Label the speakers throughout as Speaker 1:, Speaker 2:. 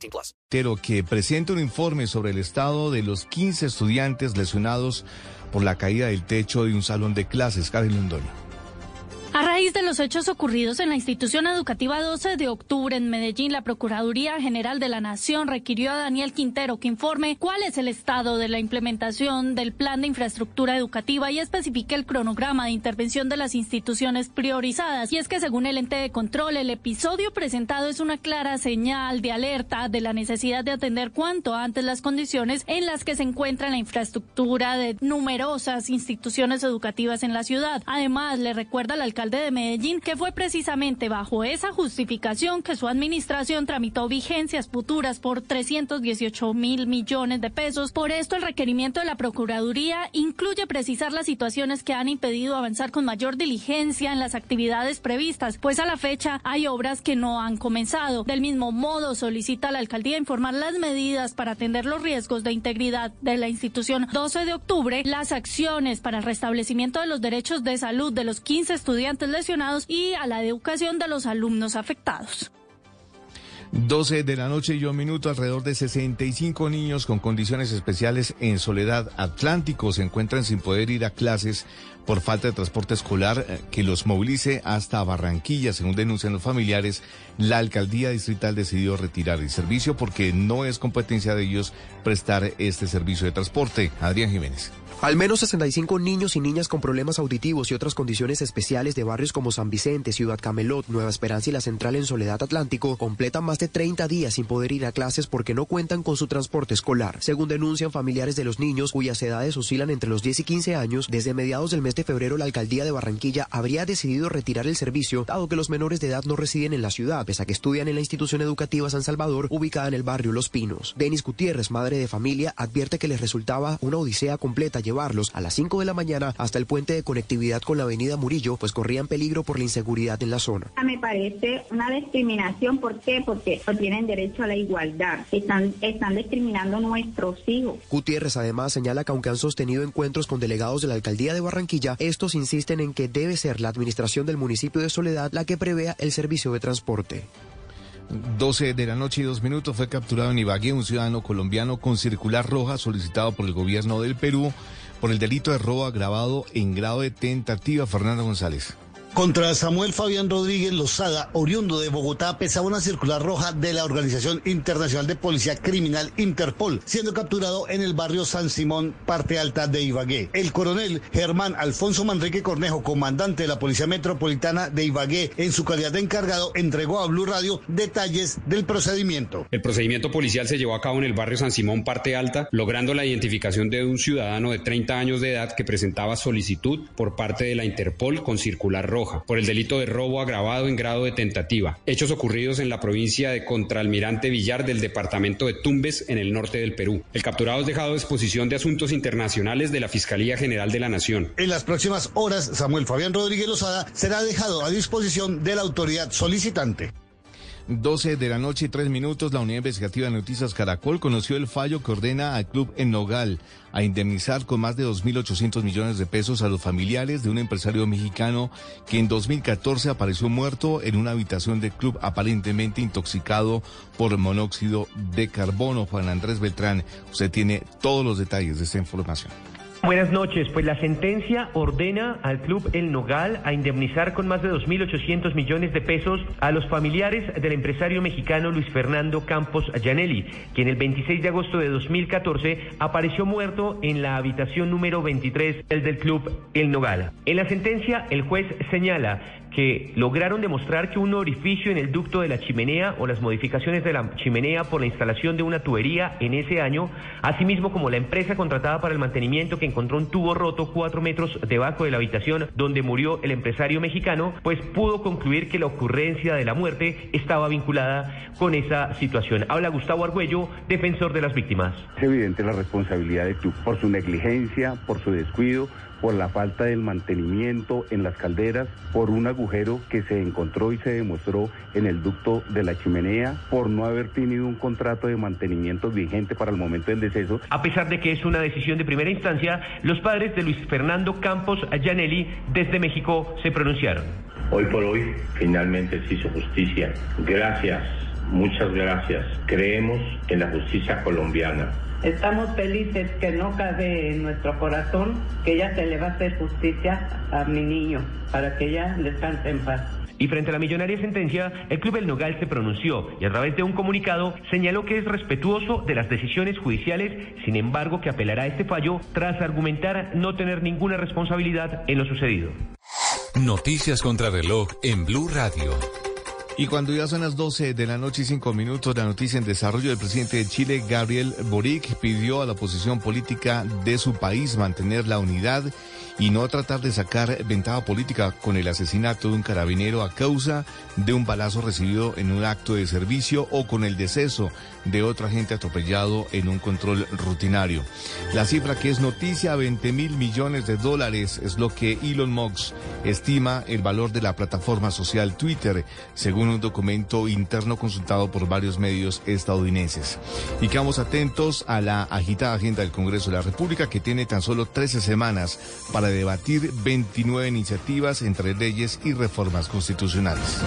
Speaker 1: 18 plus.
Speaker 2: Pero que presenta un informe sobre el estado de los 15 estudiantes lesionados por la caída del techo de un salón de clases. Karen Londoño.
Speaker 3: A raíz de los hechos ocurridos en la institución educativa 12 de octubre en Medellín, la Procuraduría General de la Nación requirió a Daniel Quintero que informe cuál es el estado de la implementación del plan de infraestructura educativa y especifique el cronograma de intervención de las instituciones priorizadas. Y es que según el ente de control, el episodio presentado es una clara señal de alerta de la necesidad de atender cuanto antes las condiciones en las que se encuentra la infraestructura de numerosas instituciones educativas en la ciudad. Además, le recuerda al alcalde de Medellín que fue precisamente bajo esa justificación que su administración tramitó vigencias futuras por 318 mil millones de pesos. Por esto, el requerimiento de la Procuraduría incluye precisar las situaciones que han impedido avanzar con mayor diligencia en las actividades previstas, pues a la fecha hay obras que no han comenzado. Del mismo modo, solicita a la alcaldía informar las medidas para atender los riesgos de integridad de la institución 12 de octubre, las acciones para el restablecimiento de los derechos de salud de los 15 estudiantes lesionados y a la educación de los alumnos afectados.
Speaker 2: 12 de la noche y un minuto, alrededor de 65 niños con condiciones especiales en Soledad Atlántico se encuentran sin poder ir a clases por falta de transporte escolar eh, que los movilice hasta Barranquilla. Según denuncian los familiares, la alcaldía distrital decidió retirar el servicio porque no es competencia de ellos prestar este servicio de transporte. Adrián Jiménez.
Speaker 4: Al menos 65 niños y niñas con problemas auditivos y otras condiciones especiales de barrios como San Vicente, Ciudad Camelot, Nueva Esperanza y la Central en Soledad Atlántico completan más de 30 días sin poder ir a clases porque no cuentan con su transporte escolar. Según denuncian familiares de los niños cuyas edades oscilan entre los 10 y 15 años, desde mediados del mes de febrero la alcaldía de Barranquilla habría decidido retirar el servicio dado que los menores de edad no residen en la ciudad, pese a que estudian en la institución educativa San Salvador ubicada en el barrio Los Pinos. Denis Gutiérrez, madre de familia, advierte que les resultaba una odisea completa llevarlos a las 5 de la mañana hasta el puente de conectividad con la avenida Murillo, pues corrían peligro por la inseguridad en la zona.
Speaker 5: Me parece una discriminación, ¿por qué? Porque no tienen derecho a la igualdad, están, están discriminando a nuestros hijos.
Speaker 4: Gutiérrez además señala que aunque han sostenido encuentros con delegados de la alcaldía de Barranquilla, estos insisten en que debe ser la administración del municipio de Soledad la que prevea el servicio de transporte.
Speaker 2: 12 de la noche y dos minutos fue capturado en Ibagué un ciudadano colombiano con circular roja solicitado por el gobierno del Perú por el delito de robo agravado en grado de tentativa. Fernando González.
Speaker 6: Contra Samuel Fabián Rodríguez Lozada, oriundo de Bogotá, pesaba una circular roja de la Organización Internacional de Policía Criminal Interpol, siendo capturado en el barrio San Simón, parte alta de Ibagué. El coronel Germán Alfonso Manrique Cornejo, comandante de la Policía Metropolitana de Ibagué, en su calidad de encargado, entregó a Blue Radio detalles del procedimiento.
Speaker 7: El procedimiento policial se llevó a cabo en el barrio San Simón, parte alta, logrando la identificación de un ciudadano de 30 años de edad que presentaba solicitud por parte de la Interpol con circular roja por el delito de robo agravado en grado de tentativa. Hechos ocurridos en la provincia de Contralmirante Villar del departamento de Tumbes en el norte del Perú. El capturado es dejado a disposición de asuntos internacionales de la Fiscalía General de la Nación.
Speaker 6: En las próximas horas, Samuel Fabián Rodríguez Lozada será dejado a disposición de la autoridad solicitante.
Speaker 2: 12 de la noche y 3 minutos, la Unidad Investigativa de Noticias Caracol conoció el fallo que ordena al club en Nogal a indemnizar con más de 2.800 millones de pesos a los familiares de un empresario mexicano que en 2014 apareció muerto en una habitación del club aparentemente intoxicado por monóxido de carbono. Juan Andrés Beltrán, usted tiene todos los detalles de esta información.
Speaker 8: Buenas noches. Pues la sentencia ordena al club El Nogal a indemnizar con más de 2.800 millones de pesos a los familiares del empresario mexicano Luis Fernando Campos Gianelli, quien el 26 de agosto de 2014 apareció muerto en la habitación número 23 del club El Nogal. En la sentencia, el juez señala que lograron demostrar que un orificio en el ducto de la chimenea o las modificaciones de la chimenea por la instalación de una tubería en ese año, asimismo como la empresa contratada para el mantenimiento que encontró un tubo roto cuatro metros debajo de la habitación donde murió el empresario mexicano, pues pudo concluir que la ocurrencia de la muerte estaba vinculada con esa situación. Habla Gustavo Argüello, defensor de las víctimas.
Speaker 7: Es evidente la responsabilidad de club por su negligencia, por su descuido, por la falta del mantenimiento en las calderas, por un agujero que se encontró y se demostró en el ducto de la chimenea, por no haber tenido un contrato de mantenimiento vigente para el momento del deceso.
Speaker 8: A pesar de que es una decisión de primera instancia, los padres de Luis Fernando Campos Ayanelli desde México se pronunciaron.
Speaker 9: Hoy por hoy finalmente se hizo justicia. Gracias, muchas gracias. Creemos en la justicia colombiana.
Speaker 10: Estamos felices que no cabe en nuestro corazón que ya se le va a hacer justicia a mi niño para que ya descanse en paz.
Speaker 8: Y frente a la millonaria sentencia, el Club El Nogal se pronunció y a través de un comunicado señaló que es respetuoso de las decisiones judiciales, sin embargo que apelará a este fallo tras argumentar no tener ninguna responsabilidad en lo sucedido.
Speaker 11: Noticias contra reloj en Blue Radio.
Speaker 2: Y cuando ya son las 12 de la noche y 5 minutos, la noticia en desarrollo, el presidente de Chile, Gabriel Boric, pidió a la oposición política de su país mantener la unidad y no tratar de sacar ventaja política con el asesinato de un carabinero a causa de un balazo recibido en un acto de servicio o con el deceso de otro agente atropellado en un control rutinario. La cifra que es noticia, 20 mil millones de dólares, es lo que Elon Musk estima el valor de la plataforma social Twitter, según un documento interno consultado por varios medios estadounidenses. Y quedamos atentos a la agitada agenda del Congreso de la República, que tiene tan solo 13 semanas para debatir 29 iniciativas entre leyes y reformas constitucionales.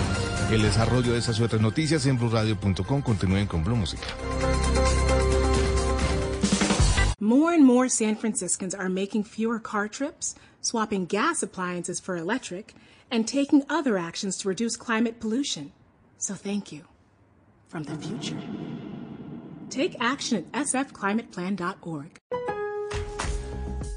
Speaker 2: El desarrollo de esas y otras noticias en blurradio.com. Continúen con Blue Música.
Speaker 12: More and more San Franciscans are making fewer car trips, swapping gas appliances for electric, and taking other actions to reduce climate pollution. So thank you from the future. Take action at sfclimateplan.org.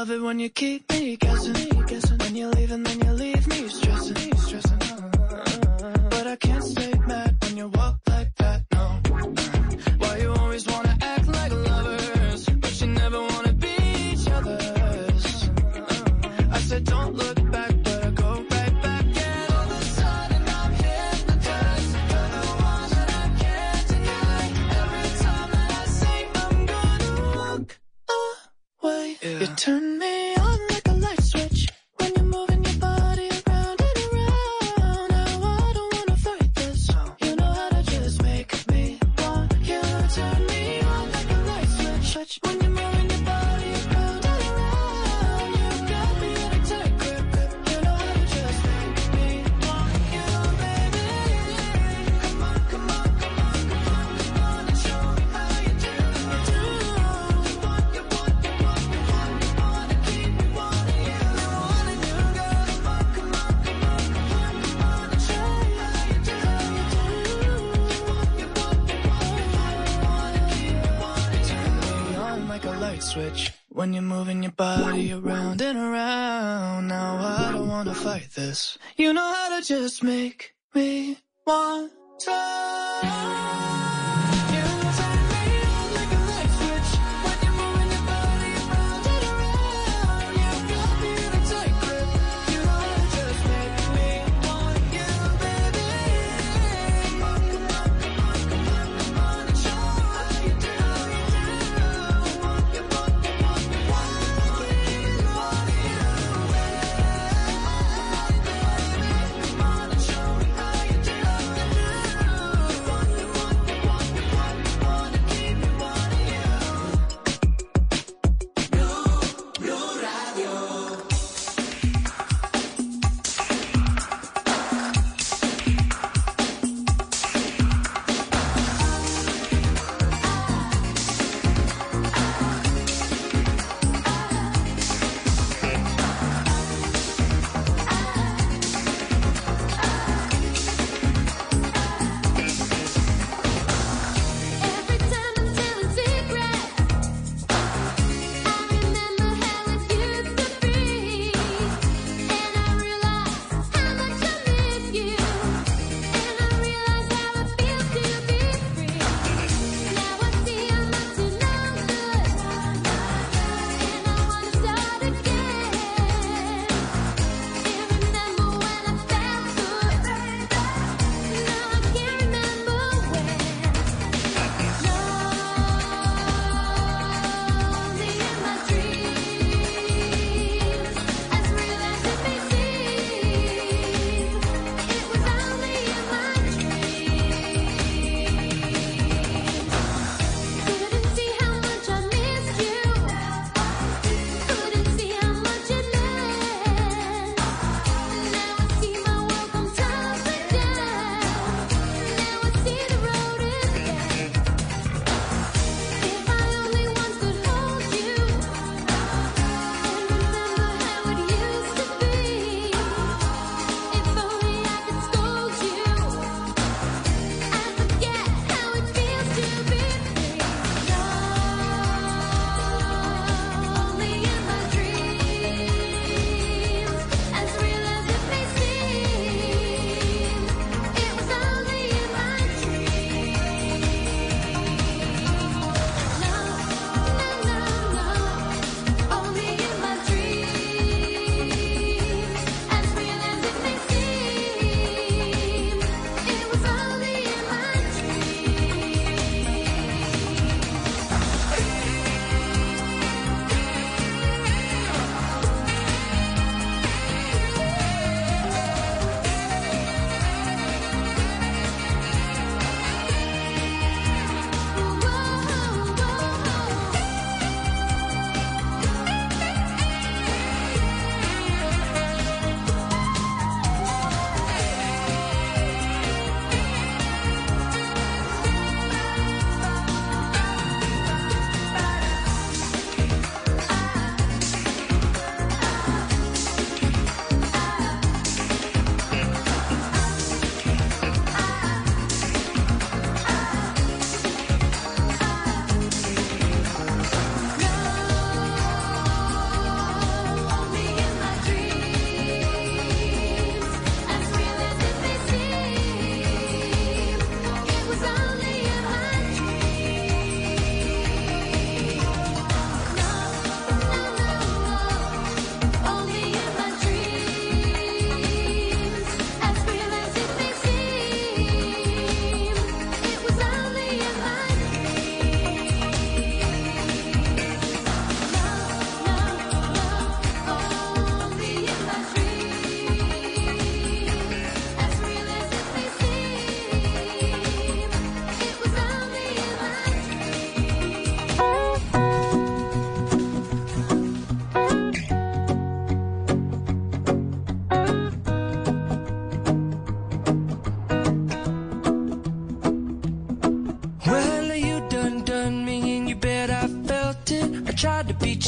Speaker 13: love it when you kick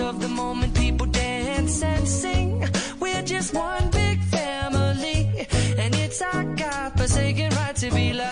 Speaker 14: of the moment, people dance and sing. We're just one big family, and it's our God-forsaken right to be loved,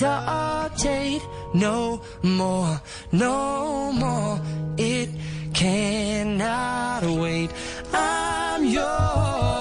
Speaker 14: hesitate no more, no more. It cannot wait. I'm yours.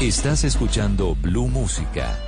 Speaker 15: Estás escuchando Blue Música.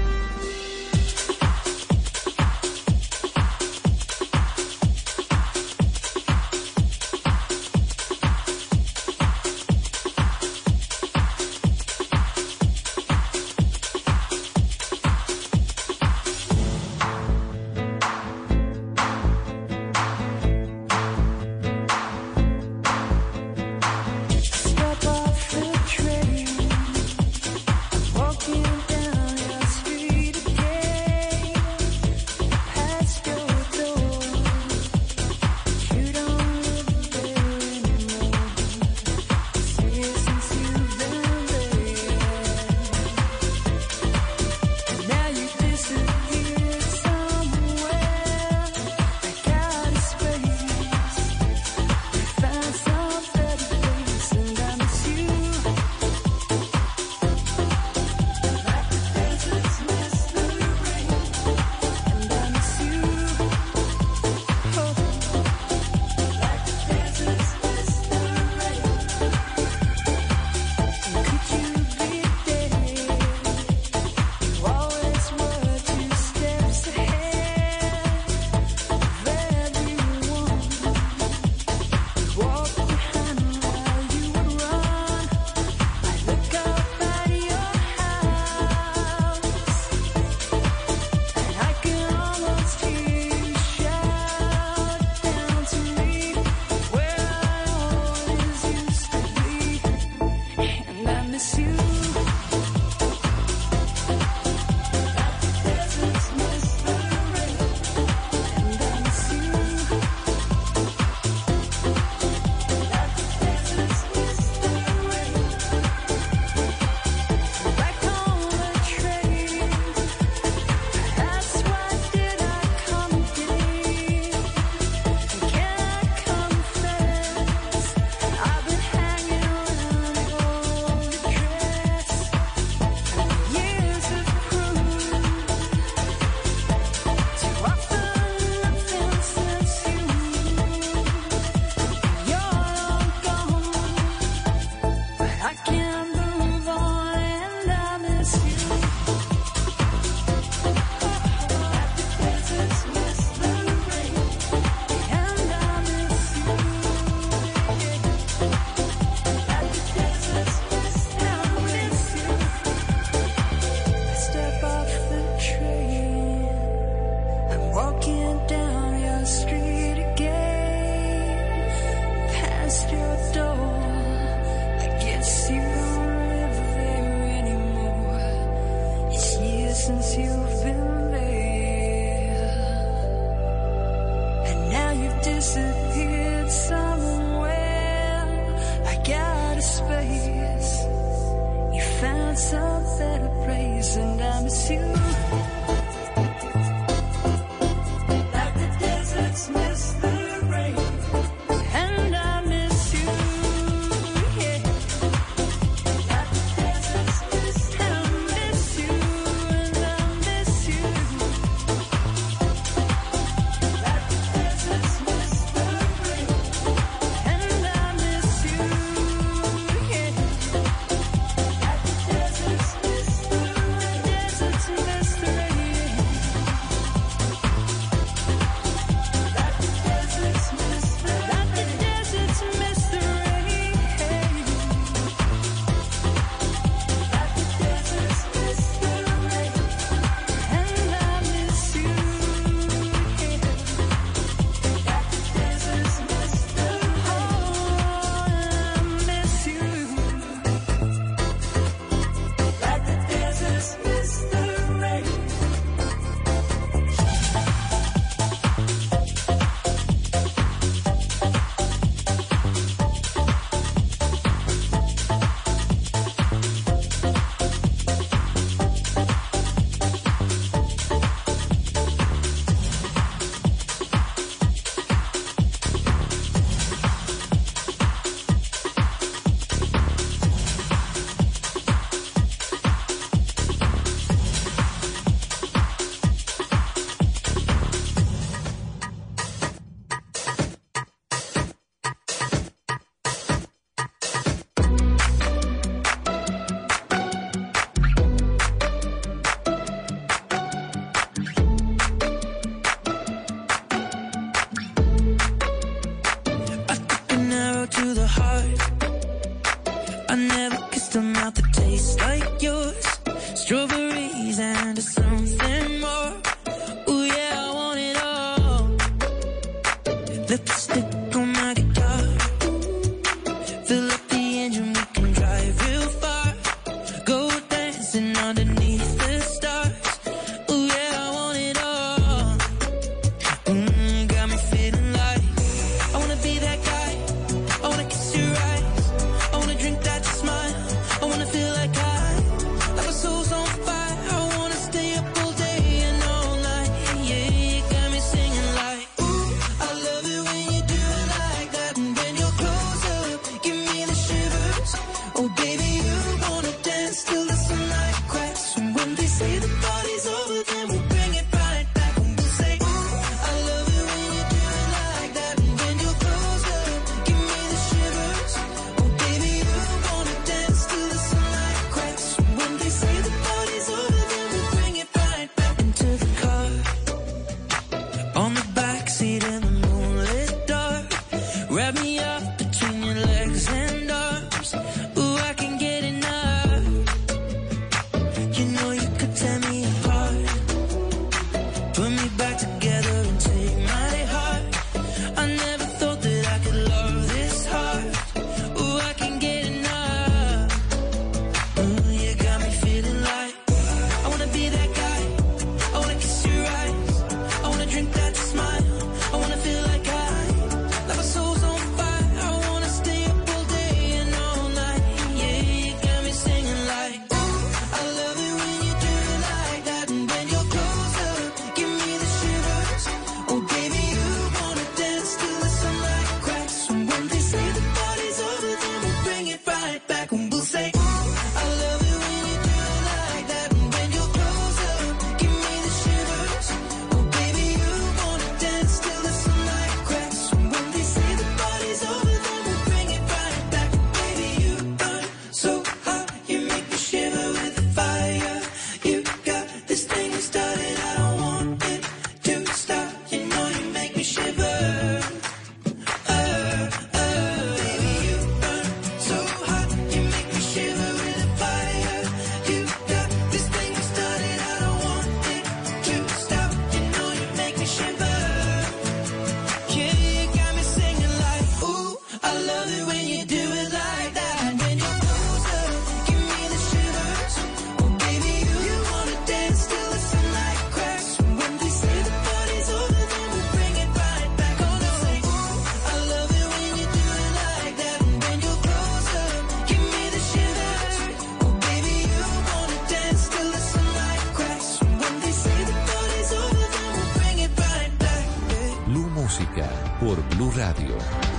Speaker 16: por Blue Radio.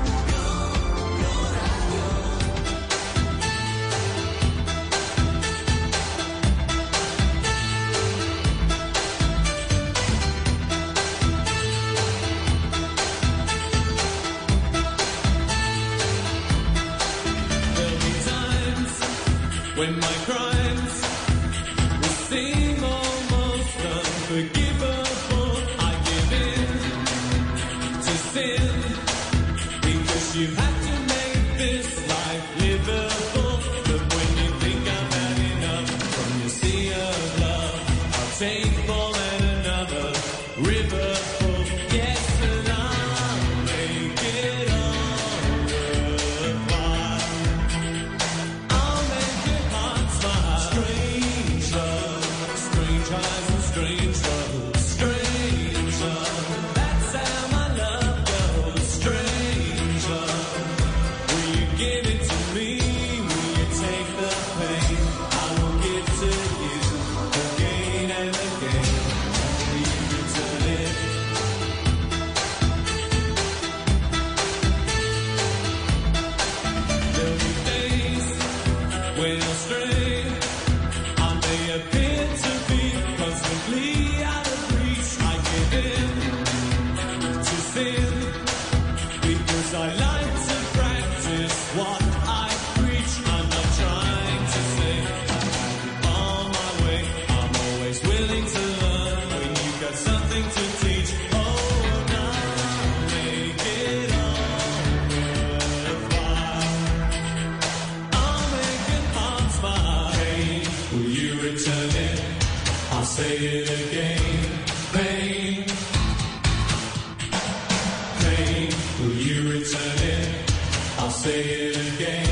Speaker 17: I'll say it again.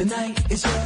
Speaker 18: The
Speaker 19: night is young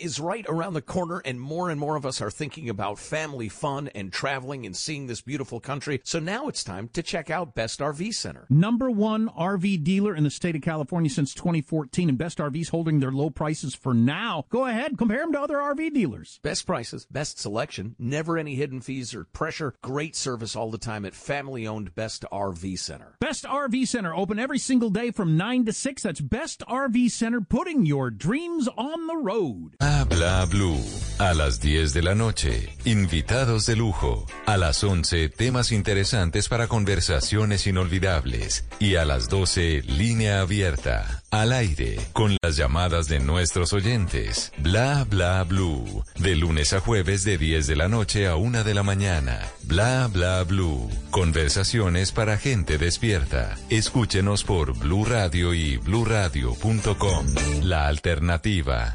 Speaker 19: is right
Speaker 20: around the corner, and more and more of us are thinking about family fun and traveling and seeing this beautiful country. So now it's time to check out Best RV Center.
Speaker 21: Number one RV dealer in the state of California since 2014, and Best RVs holding their low prices for now. Go ahead, compare them to other RV dealers.
Speaker 20: Best prices, best selection, never any hidden fees or pressure, great service all the time at family owned Best RV Center.
Speaker 21: Best RV Center open every single day from 9 to 6. That's Best RV Center putting your dreams on the road.
Speaker 15: Habla Blue. A las 10 de la noche, invitados de lujo. A las 11, temas interesantes para conversaciones inolvidables. Y a las 12, línea abierta. Al aire, con las llamadas de nuestros oyentes. Bla bla blue. De lunes a jueves de 10 de la noche a 1 de la mañana. Bla bla blue. Conversaciones para gente despierta. Escúchenos por Blue Radio y bluradio.com. La alternativa.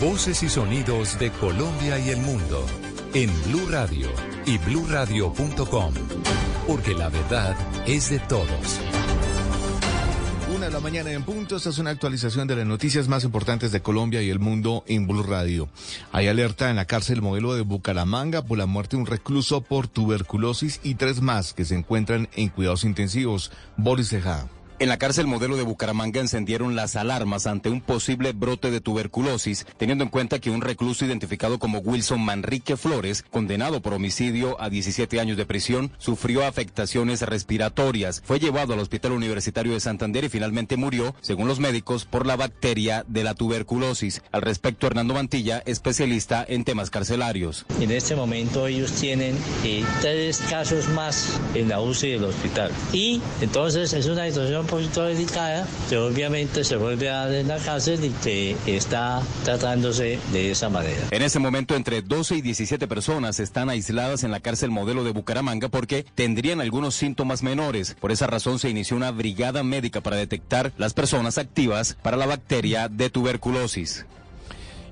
Speaker 15: Voces y sonidos de Colombia y el mundo en Blue Radio y bluradio.com, porque la verdad es de todos.
Speaker 2: La mañana en punto, esta es una actualización de las noticias más importantes de Colombia y el mundo en Blue Radio. Hay alerta en la cárcel modelo de Bucaramanga por la muerte de un recluso por tuberculosis y tres más que se encuentran en cuidados intensivos. Boris Tejada.
Speaker 22: En la cárcel modelo de Bucaramanga encendieron las alarmas ante un posible brote de tuberculosis, teniendo en cuenta que un recluso identificado como Wilson Manrique Flores, condenado por homicidio a 17 años de prisión, sufrió afectaciones respiratorias. Fue llevado al Hospital Universitario de Santander y finalmente murió, según los médicos, por la bacteria de la tuberculosis. Al respecto, Hernando Mantilla, especialista en temas carcelarios.
Speaker 23: En este momento ellos tienen eh, tres casos más en la UCI del hospital. Y entonces es una situación poquito delicada, que obviamente se vuelve a dar en la cárcel y que está tratándose de esa manera.
Speaker 22: En ese momento, entre 12 y 17 personas están aisladas en la cárcel modelo de Bucaramanga porque tendrían algunos síntomas menores. Por esa razón se inició una brigada médica para detectar las personas activas para la bacteria de tuberculosis.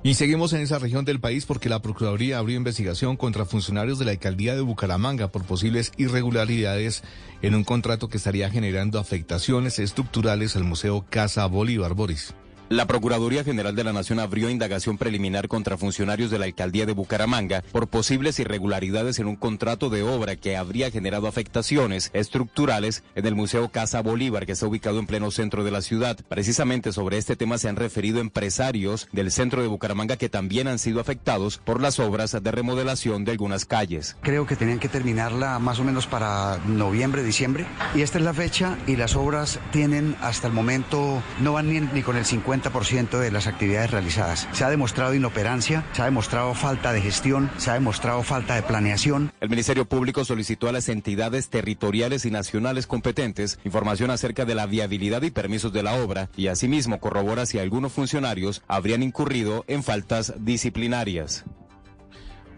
Speaker 2: Y seguimos en esa región del país porque la Procuraduría abrió investigación contra funcionarios de la alcaldía de Bucaramanga por posibles irregularidades en un contrato que estaría generando afectaciones estructurales al Museo Casa Bolívar Boris.
Speaker 22: La Procuraduría General de la Nación abrió indagación preliminar contra funcionarios de la alcaldía de Bucaramanga por posibles irregularidades en un contrato de obra que habría generado afectaciones estructurales en el Museo Casa Bolívar, que está ubicado en pleno centro de la ciudad. Precisamente sobre este tema se han referido empresarios del centro de Bucaramanga que también han sido afectados por las obras de remodelación de algunas calles.
Speaker 24: Creo que tenían que terminarla más o menos para noviembre, diciembre. Y esta es la fecha y las obras tienen hasta el momento, no van ni, con el 50 de las actividades realizadas. Se ha demostrado inoperancia, se ha demostrado falta de gestión, se ha demostrado falta de planeación.
Speaker 22: El Ministerio Público solicitó a las entidades territoriales y nacionales competentes información acerca de la viabilidad y permisos de la obra y asimismo corrobora si algunos funcionarios habrían incurrido en faltas disciplinarias.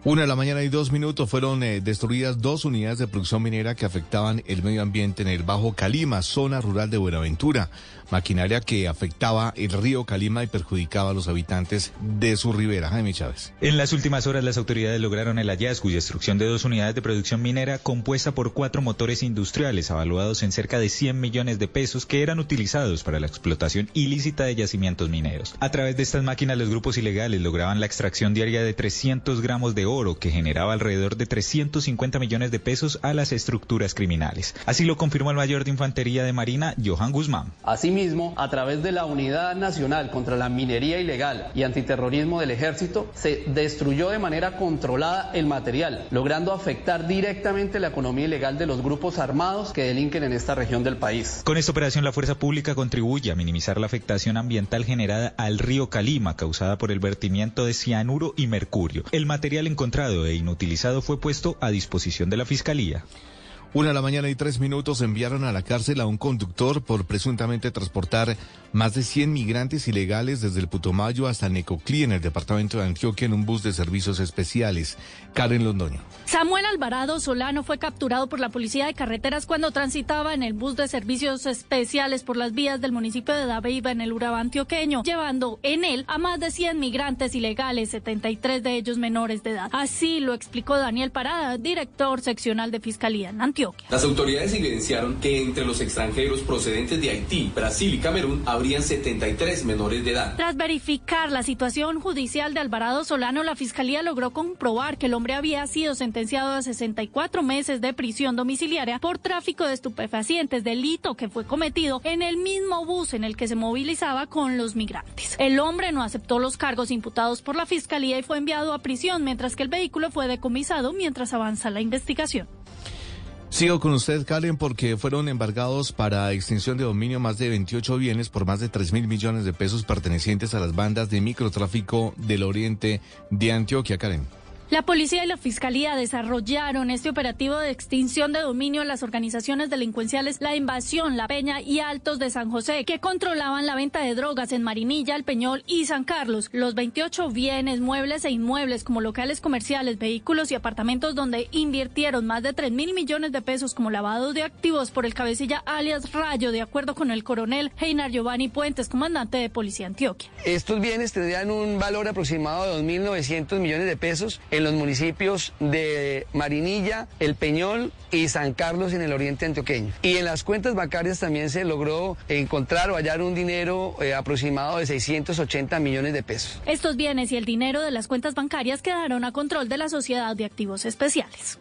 Speaker 2: Una de la mañana y dos minutos fueron eh, destruidas dos unidades de producción minera que afectaban el medio ambiente en el Bajo Calima, zona rural de Buenaventura. Maquinaria que afectaba el río Calima y perjudicaba a los habitantes de su ribera. Jaime Chávez.
Speaker 25: En las últimas horas las autoridades lograron el hallazgo y destrucción de dos unidades de producción minera compuesta por cuatro motores industriales avaluados en cerca de 100 millones de pesos que eran utilizados para la explotación ilícita de yacimientos mineros. A través de estas máquinas los grupos ilegales lograban la extracción diaria de 300 gramos de oro que generaba alrededor de 350 millones de pesos a las estructuras criminales. Así lo confirmó el mayor de infantería de Marina, Johan Guzmán.
Speaker 26: A través de la Unidad Nacional contra la Minería Ilegal y Antiterrorismo del Ejército, se destruyó de manera controlada el material, logrando afectar directamente la economía ilegal de los grupos armados que delinquen en esta región del país.
Speaker 25: Con esta operación la fuerza pública contribuye a minimizar la afectación ambiental generada al río Calima causada por el vertimiento de cianuro y mercurio. El material encontrado e inutilizado fue puesto a disposición de la Fiscalía.
Speaker 2: Una de la mañana y tres minutos enviaron a la cárcel a un conductor por presuntamente transportar más de 100 migrantes ilegales desde el Putumayo hasta Necoclí en el departamento de Antioquia en un bus de servicios especiales. Karen Londoño.
Speaker 3: Samuel Alvarado Solano fue capturado por la policía de carreteras cuando transitaba en el bus de servicios especiales por las vías del municipio de Dabeiba en el Urabá antioqueño, llevando en él a más de 100 migrantes ilegales, 73 de ellos menores de edad. Así lo explicó Daniel Parada, director seccional de Fiscalía en Antioquia. Antioquia.
Speaker 27: Las autoridades evidenciaron que entre los extranjeros procedentes de Haití, Brasil y Camerún habrían 73 menores de edad.
Speaker 3: Tras verificar la situación judicial de Alvarado Solano, la fiscalía logró comprobar que el hombre había sido sentenciado a 64 meses de prisión domiciliaria por tráfico de estupefacientes, delito que fue cometido en el mismo bus en el que se movilizaba con los migrantes. El hombre no aceptó los cargos imputados por la fiscalía y fue enviado a prisión, mientras que el vehículo fue decomisado mientras avanza la investigación.
Speaker 2: Sigo con usted, Karen, porque fueron embargados para extinción de dominio más de 28 bienes por más de 3 mil millones de pesos pertenecientes a las bandas de microtráfico del oriente de Antioquia, Karen.
Speaker 3: La policía y la fiscalía desarrollaron este operativo de extinción de dominio en las organizaciones delincuenciales La Invasión, La Peña y Altos de San José, que controlaban la venta de drogas en Marinilla, El Peñol y San Carlos. Los 28 bienes, muebles e inmuebles como locales comerciales, vehículos y apartamentos donde invirtieron más de 3 mil millones de pesos como lavado de activos por el cabecilla alias Rayo, de acuerdo con el coronel Heinar Giovanni Puentes, comandante de Policía Antioquia.
Speaker 28: Estos bienes tendrían un valor aproximado de 2.900 millones de pesos en los municipios de Marinilla, El Peñol y San Carlos en el oriente antioqueño. Y en las cuentas bancarias también se logró encontrar o hallar un dinero eh, aproximado de 680 millones de pesos.
Speaker 3: Estos bienes y el dinero de las cuentas bancarias quedaron a control de la Sociedad de Activos Especiales.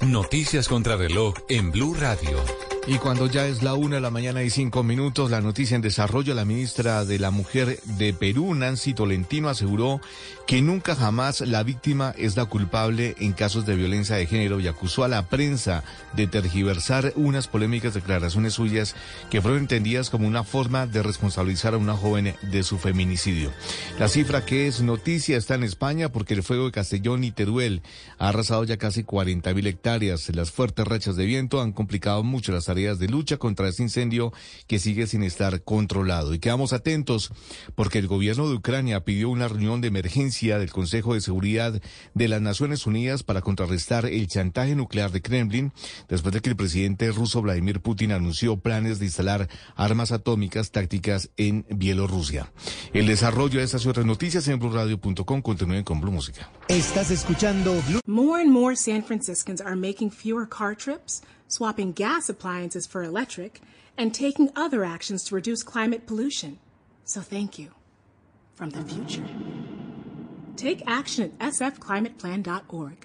Speaker 15: Noticias contra reloj en Blue Radio.
Speaker 2: Y cuando ya es la una de la mañana y cinco minutos, la noticia en desarrollo, la ministra de la Mujer de Perú, Nancy Tolentino, aseguró que nunca jamás la víctima es la culpable en casos de violencia de género y acusó a la prensa de tergiversar unas polémicas declaraciones suyas que fueron entendidas como una forma de responsabilizar a una joven de su feminicidio. La cifra que es noticia está en España porque el fuego de Castellón y Teruel ha arrasado ya casi 40 mil hectáreas. Las fuertes rachas de viento han complicado mucho las tareas de lucha contra este incendio que sigue sin estar controlado. Y quedamos atentos porque el gobierno de Ucrania pidió una reunión de emergencia del Consejo de Seguridad de las Naciones Unidas para contrarrestar el chantaje nuclear de Kremlin después de que el presidente ruso Vladimir Putin anunció planes de instalar armas atómicas tácticas en Bielorrusia. El desarrollo de estas y otras noticias en blueradio.com continúen con Blue Música.
Speaker 12: Estás escuchando Blue. More and more San Franciscans are making fewer car trips, swapping gas appliances for electric, and taking other actions to reduce climate pollution. So thank you from the future. Take action at sfclimateplan.org.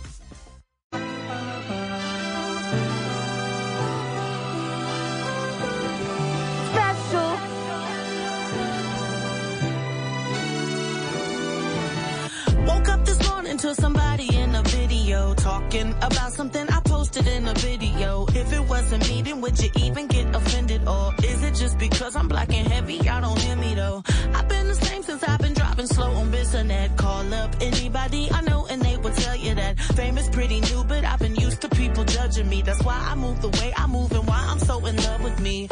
Speaker 14: To somebody in a video talking about something I posted in a video. If it wasn't me, then would you even get offended? Or is it just because I'm black and heavy? Y'all don't hear me though. I've been the same since I've been driving slow on Bissonnet. Call up anybody I know and they will tell you that fame is pretty new, but I've been used to people judging me. That's why I move the way I move and why I'm so in love with me.